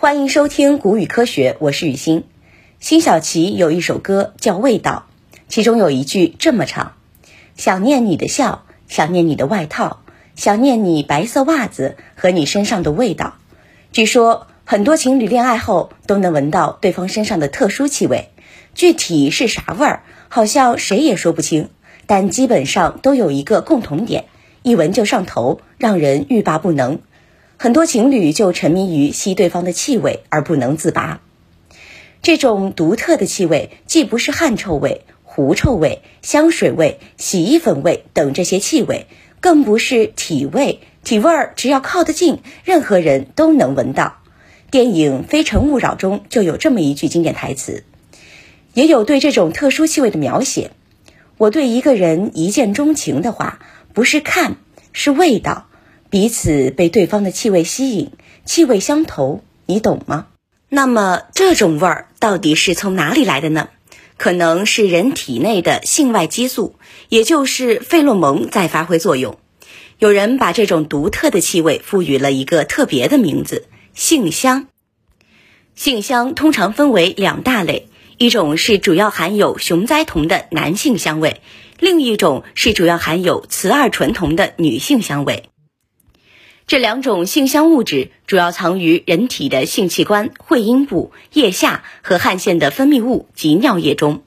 欢迎收听《古语科学》，我是雨欣。辛晓琪有一首歌叫《味道》，其中有一句这么唱：“想念你的笑，想念你的外套，想念你白色袜子和你身上的味道。”据说很多情侣恋爱后都能闻到对方身上的特殊气味，具体是啥味儿，好像谁也说不清，但基本上都有一个共同点：一闻就上头，让人欲罢不能。很多情侣就沉迷于吸对方的气味而不能自拔。这种独特的气味，既不是汗臭味、狐臭味、香水味、洗衣粉味等这些气味，更不是体味。体味儿只要靠得近，任何人都能闻到。电影《非诚勿扰》中就有这么一句经典台词，也有对这种特殊气味的描写：“我对一个人一见钟情的话，不是看，是味道。”彼此被对方的气味吸引，气味相投，你懂吗？那么这种味儿到底是从哪里来的呢？可能是人体内的性外激素，也就是费洛蒙在发挥作用。有人把这种独特的气味赋予了一个特别的名字——性香。性香通常分为两大类，一种是主要含有雄甾酮的男性香味，另一种是主要含有雌二醇酮的女性香味。这两种性香物质主要藏于人体的性器官、会阴部、腋下和汗腺的分泌物及尿液中。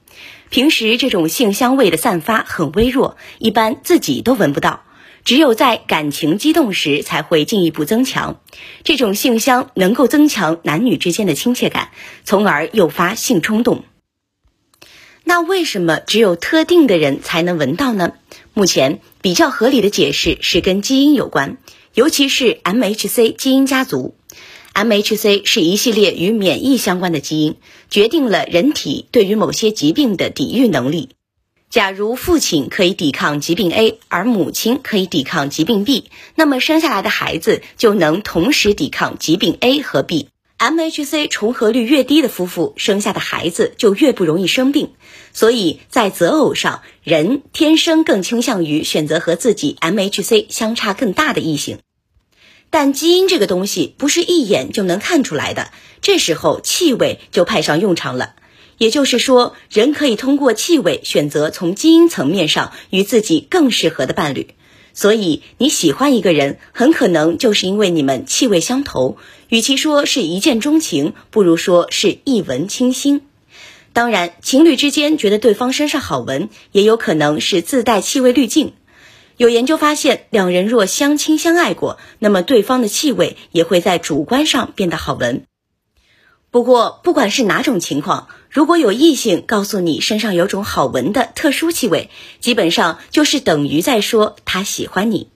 平时这种性香味的散发很微弱，一般自己都闻不到，只有在感情激动时才会进一步增强。这种性香能够增强男女之间的亲切感，从而诱发性冲动。那为什么只有特定的人才能闻到呢？目前比较合理的解释是跟基因有关。尤其是 MHC 基因家族，MHC 是一系列与免疫相关的基因，决定了人体对于某些疾病的抵御能力。假如父亲可以抵抗疾病 A，而母亲可以抵抗疾病 B，那么生下来的孩子就能同时抵抗疾病 A 和 B。MHC 重合率越低的夫妇生下的孩子就越不容易生病，所以在择偶上，人天生更倾向于选择和自己 MHC 相差更大的异性。但基因这个东西不是一眼就能看出来的，这时候气味就派上用场了。也就是说，人可以通过气味选择从基因层面上与自己更适合的伴侣。所以你喜欢一个人，很可能就是因为你们气味相投。与其说是一见钟情，不如说是一闻倾心。当然，情侣之间觉得对方身上好闻，也有可能是自带气味滤镜。有研究发现，两人若相亲相爱过，那么对方的气味也会在主观上变得好闻。不过，不管是哪种情况，如果有异性告诉你身上有种好闻的特殊气味，基本上就是等于在说他喜欢你。